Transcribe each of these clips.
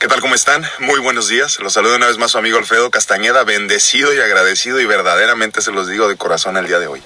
¿Qué tal? ¿Cómo están? Muy buenos días. Los saludo una vez más su amigo Alfredo Castañeda, bendecido y agradecido y verdaderamente se los digo de corazón el día de hoy.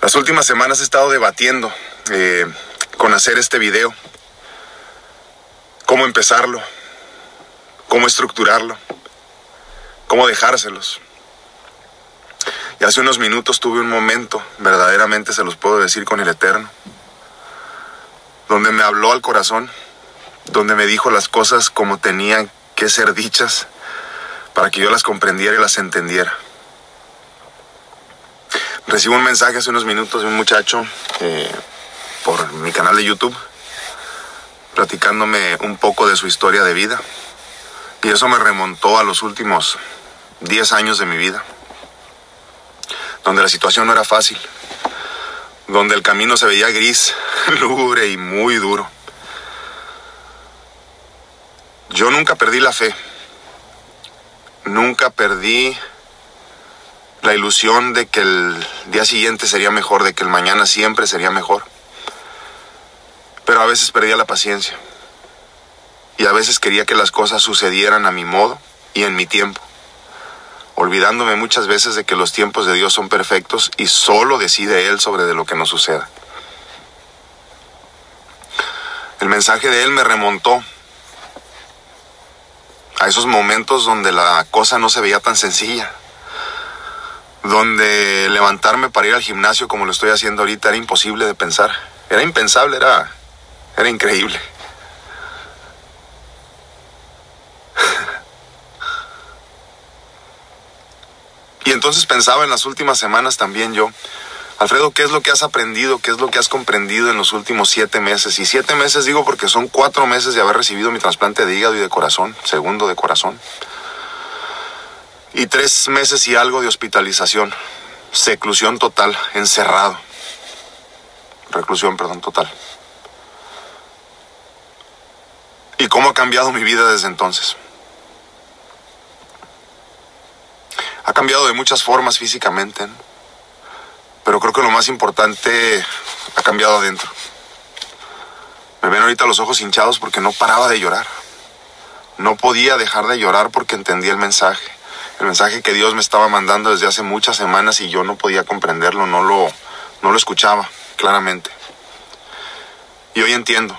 Las últimas semanas he estado debatiendo eh, con hacer este video, cómo empezarlo, cómo estructurarlo, cómo dejárselos. Y hace unos minutos tuve un momento, verdaderamente se los puedo decir con el Eterno, donde me habló al corazón donde me dijo las cosas como tenían que ser dichas para que yo las comprendiera y las entendiera. Recibo un mensaje hace unos minutos de un muchacho eh, por mi canal de YouTube platicándome un poco de su historia de vida y eso me remontó a los últimos 10 años de mi vida, donde la situación no era fácil, donde el camino se veía gris, lúgubre y muy duro yo nunca perdí la fe. Nunca perdí la ilusión de que el día siguiente sería mejor, de que el mañana siempre sería mejor. Pero a veces perdía la paciencia. Y a veces quería que las cosas sucedieran a mi modo y en mi tiempo. Olvidándome muchas veces de que los tiempos de Dios son perfectos y solo decide Él sobre de lo que nos suceda. El mensaje de Él me remontó a esos momentos donde la cosa no se veía tan sencilla, donde levantarme para ir al gimnasio como lo estoy haciendo ahorita era imposible de pensar, era impensable, era, era increíble. y entonces pensaba en las últimas semanas también yo, Alfredo, ¿qué es lo que has aprendido? ¿Qué es lo que has comprendido en los últimos siete meses? Y siete meses digo porque son cuatro meses de haber recibido mi trasplante de hígado y de corazón, segundo de corazón. Y tres meses y algo de hospitalización, seclusión total, encerrado. Reclusión, perdón, total. ¿Y cómo ha cambiado mi vida desde entonces? Ha cambiado de muchas formas físicamente. Pero creo que lo más importante ha cambiado adentro. Me ven ahorita los ojos hinchados porque no paraba de llorar. No podía dejar de llorar porque entendía el mensaje. El mensaje que Dios me estaba mandando desde hace muchas semanas y yo no podía comprenderlo, no lo, no lo escuchaba claramente. Y hoy entiendo.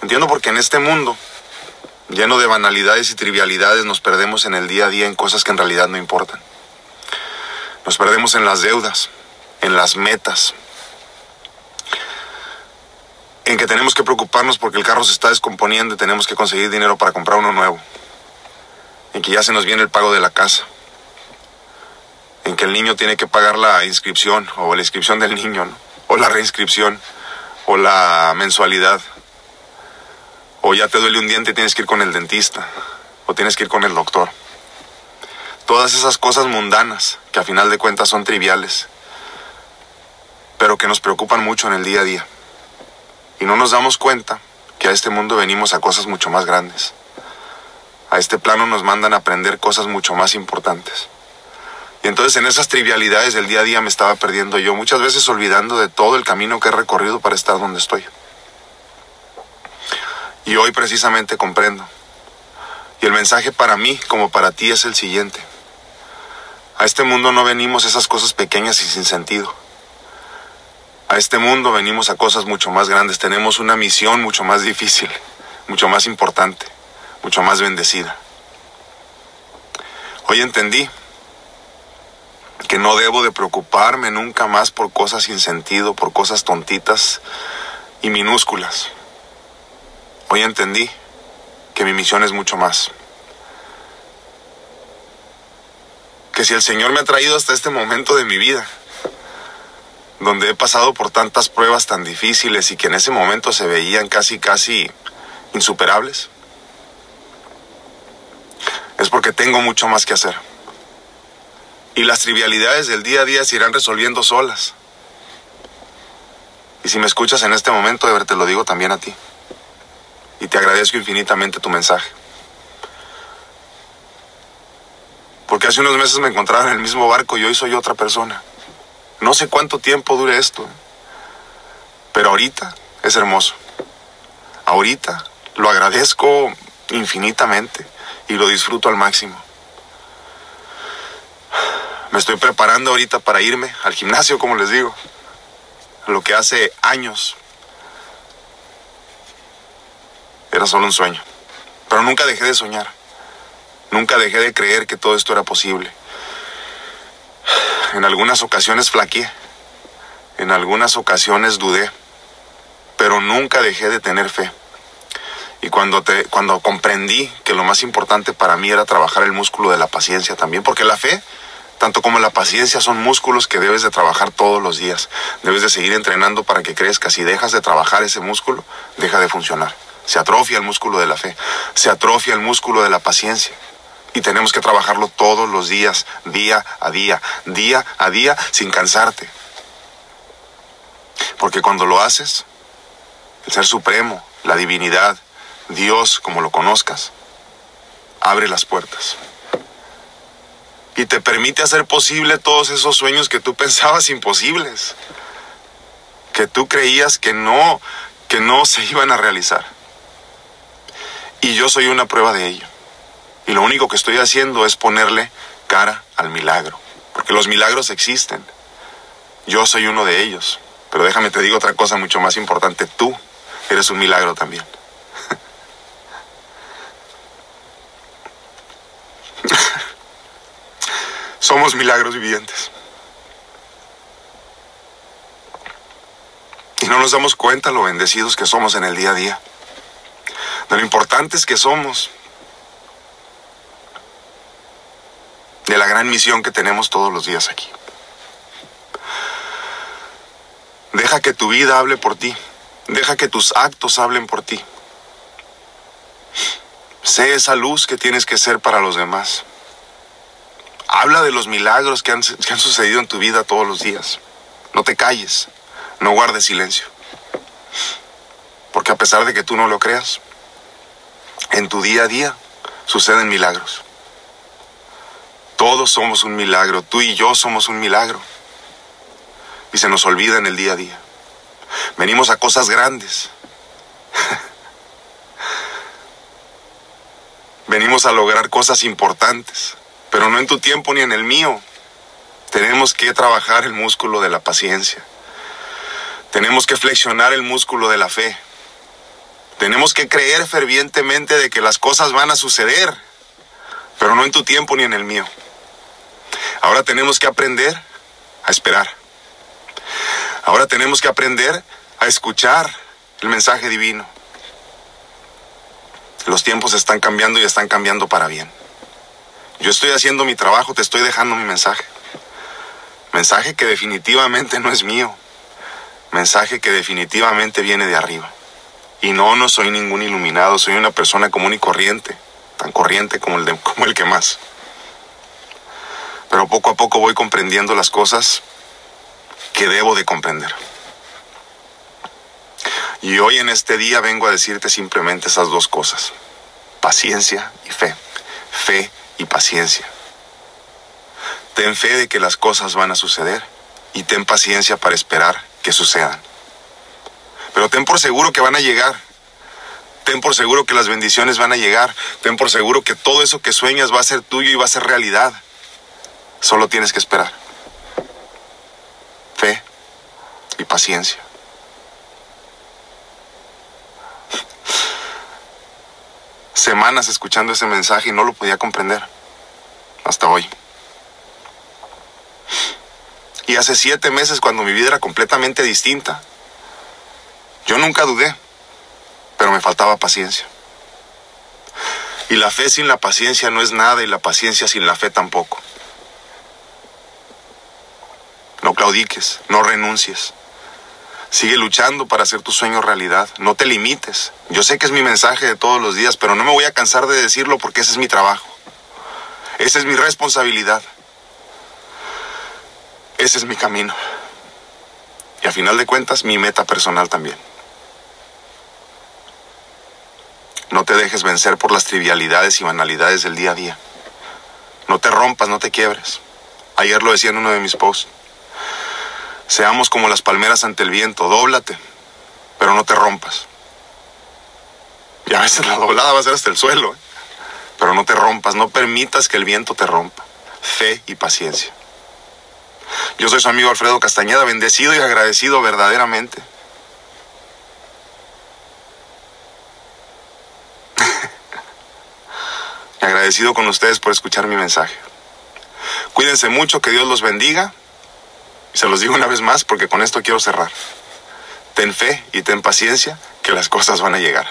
Entiendo porque en este mundo, lleno de banalidades y trivialidades, nos perdemos en el día a día en cosas que en realidad no importan. Nos perdemos en las deudas, en las metas, en que tenemos que preocuparnos porque el carro se está descomponiendo y tenemos que conseguir dinero para comprar uno nuevo, en que ya se nos viene el pago de la casa, en que el niño tiene que pagar la inscripción o la inscripción del niño, o la reinscripción, o la mensualidad, o ya te duele un diente y tienes que ir con el dentista, o tienes que ir con el doctor. Todas esas cosas mundanas que a final de cuentas son triviales pero que nos preocupan mucho en el día a día. Y no nos damos cuenta que a este mundo venimos a cosas mucho más grandes. A este plano nos mandan a aprender cosas mucho más importantes. Y entonces en esas trivialidades del día a día me estaba perdiendo yo, muchas veces olvidando de todo el camino que he recorrido para estar donde estoy. Y hoy precisamente comprendo. Y el mensaje para mí como para ti es el siguiente. A este mundo no venimos esas cosas pequeñas y sin sentido. A este mundo venimos a cosas mucho más grandes, tenemos una misión mucho más difícil, mucho más importante, mucho más bendecida. Hoy entendí que no debo de preocuparme nunca más por cosas sin sentido, por cosas tontitas y minúsculas. Hoy entendí que mi misión es mucho más. Que si el Señor me ha traído hasta este momento de mi vida, donde he pasado por tantas pruebas tan difíciles y que en ese momento se veían casi, casi insuperables, es porque tengo mucho más que hacer. Y las trivialidades del día a día se irán resolviendo solas. Y si me escuchas en este momento, de ver, te lo digo también a ti. Y te agradezco infinitamente tu mensaje. Porque hace unos meses me encontraba en el mismo barco y hoy soy otra persona. No sé cuánto tiempo dure esto, pero ahorita es hermoso. Ahorita lo agradezco infinitamente y lo disfruto al máximo. Me estoy preparando ahorita para irme al gimnasio, como les digo. Lo que hace años era solo un sueño. Pero nunca dejé de soñar. Nunca dejé de creer que todo esto era posible. En algunas ocasiones flaqueé. En algunas ocasiones dudé. Pero nunca dejé de tener fe. Y cuando, te, cuando comprendí que lo más importante para mí era trabajar el músculo de la paciencia también, porque la fe tanto como la paciencia son músculos que debes de trabajar todos los días. Debes de seguir entrenando para que crezcas. Si dejas de trabajar ese músculo, deja de funcionar. Se atrofia el músculo de la fe, se atrofia el músculo de la paciencia. Y tenemos que trabajarlo todos los días, día a día, día a día, sin cansarte. Porque cuando lo haces, el Ser Supremo, la divinidad, Dios, como lo conozcas, abre las puertas y te permite hacer posible todos esos sueños que tú pensabas imposibles, que tú creías que no, que no se iban a realizar. Y yo soy una prueba de ello. Y lo único que estoy haciendo es ponerle cara al milagro, porque los milagros existen. Yo soy uno de ellos. Pero déjame te digo otra cosa mucho más importante, tú eres un milagro también. Somos milagros vivientes. Y no nos damos cuenta lo bendecidos que somos en el día a día. De lo importantes que somos. De la gran misión que tenemos todos los días aquí. Deja que tu vida hable por ti. Deja que tus actos hablen por ti. Sé esa luz que tienes que ser para los demás. Habla de los milagros que han, sucedido en tu vida todos los días. No te calles, no guardes silencio. Porque a pesar de que tú no lo creas, en tu día a día suceden milagros. Todos somos un milagro, tú y yo somos un milagro. Y se nos olvida en el día a día. Venimos a cosas grandes. Venimos a lograr cosas importantes pero no en tu tiempo ni en el mío. Tenemos que trabajar el músculo de la paciencia. Tenemos que flexionar el músculo de la fe. Tenemos que creer fervientemente de que las cosas van a suceder, pero no en tu tiempo ni en el mío. Ahora tenemos que aprender a esperar. Ahora tenemos que aprender a escuchar el mensaje divino. Los tiempos están cambiando y están cambiando para bien. Yo estoy haciendo mi trabajo, te estoy dejando mi mensaje. Mensaje que definitivamente no es mío. Mensaje que definitivamente viene de arriba. Y no, no soy ningún iluminado, soy una persona común y corriente, tan corriente como el, como el que más. Pero poco a poco voy comprendiendo las cosas que debo de comprender. Y hoy en este día vengo a decirte simplemente esas dos cosas, paciencia y fe. Fe y paciencia. Ten fe de que las cosas van a suceder y ten paciencia para esperar que sucedan. Pero ten por seguro que van a llegar. Ten por seguro que las bendiciones van a llegar. Ten por seguro que todo eso que sueñas va a ser tuyo y va a ser realidad. Solo tienes que esperar. Fe y paciencia. semanas escuchando ese mensaje y no lo podía comprender. Hasta hoy. Y hace siete meses cuando mi vida era completamente distinta, yo nunca dudé, pero me faltaba paciencia. Y la fe sin la paciencia no es nada y la paciencia sin la fe tampoco. No claudiques, no renuncies. Sigue luchando para hacer tu sueño realidad. No te limites. Yo sé que es mi mensaje de todos los días, pero no me voy a cansar de decirlo porque ese es mi trabajo. Esa es mi responsabilidad. Ese es mi camino. Y a final de cuentas, mi meta personal también. No te dejes vencer por las trivialidades y banalidades del día a día. No te rompas, no te quiebres. Ayer lo decía en uno de mis posts. Seamos como las palmeras ante el viento, dóblate, pero no te rompas. Y a veces la doblada va a ser hasta el suelo. ¿eh? Pero no te rompas, no permitas que el viento te rompa. Fe y paciencia. Yo soy su amigo Alfredo Castañeda, bendecido y agradecido verdaderamente. agradecido con ustedes por escuchar mi mensaje. Cuídense mucho, que Dios los bendiga. Se los digo una vez más porque con esto quiero cerrar. Ten fe y ten paciencia que las cosas van a llegar.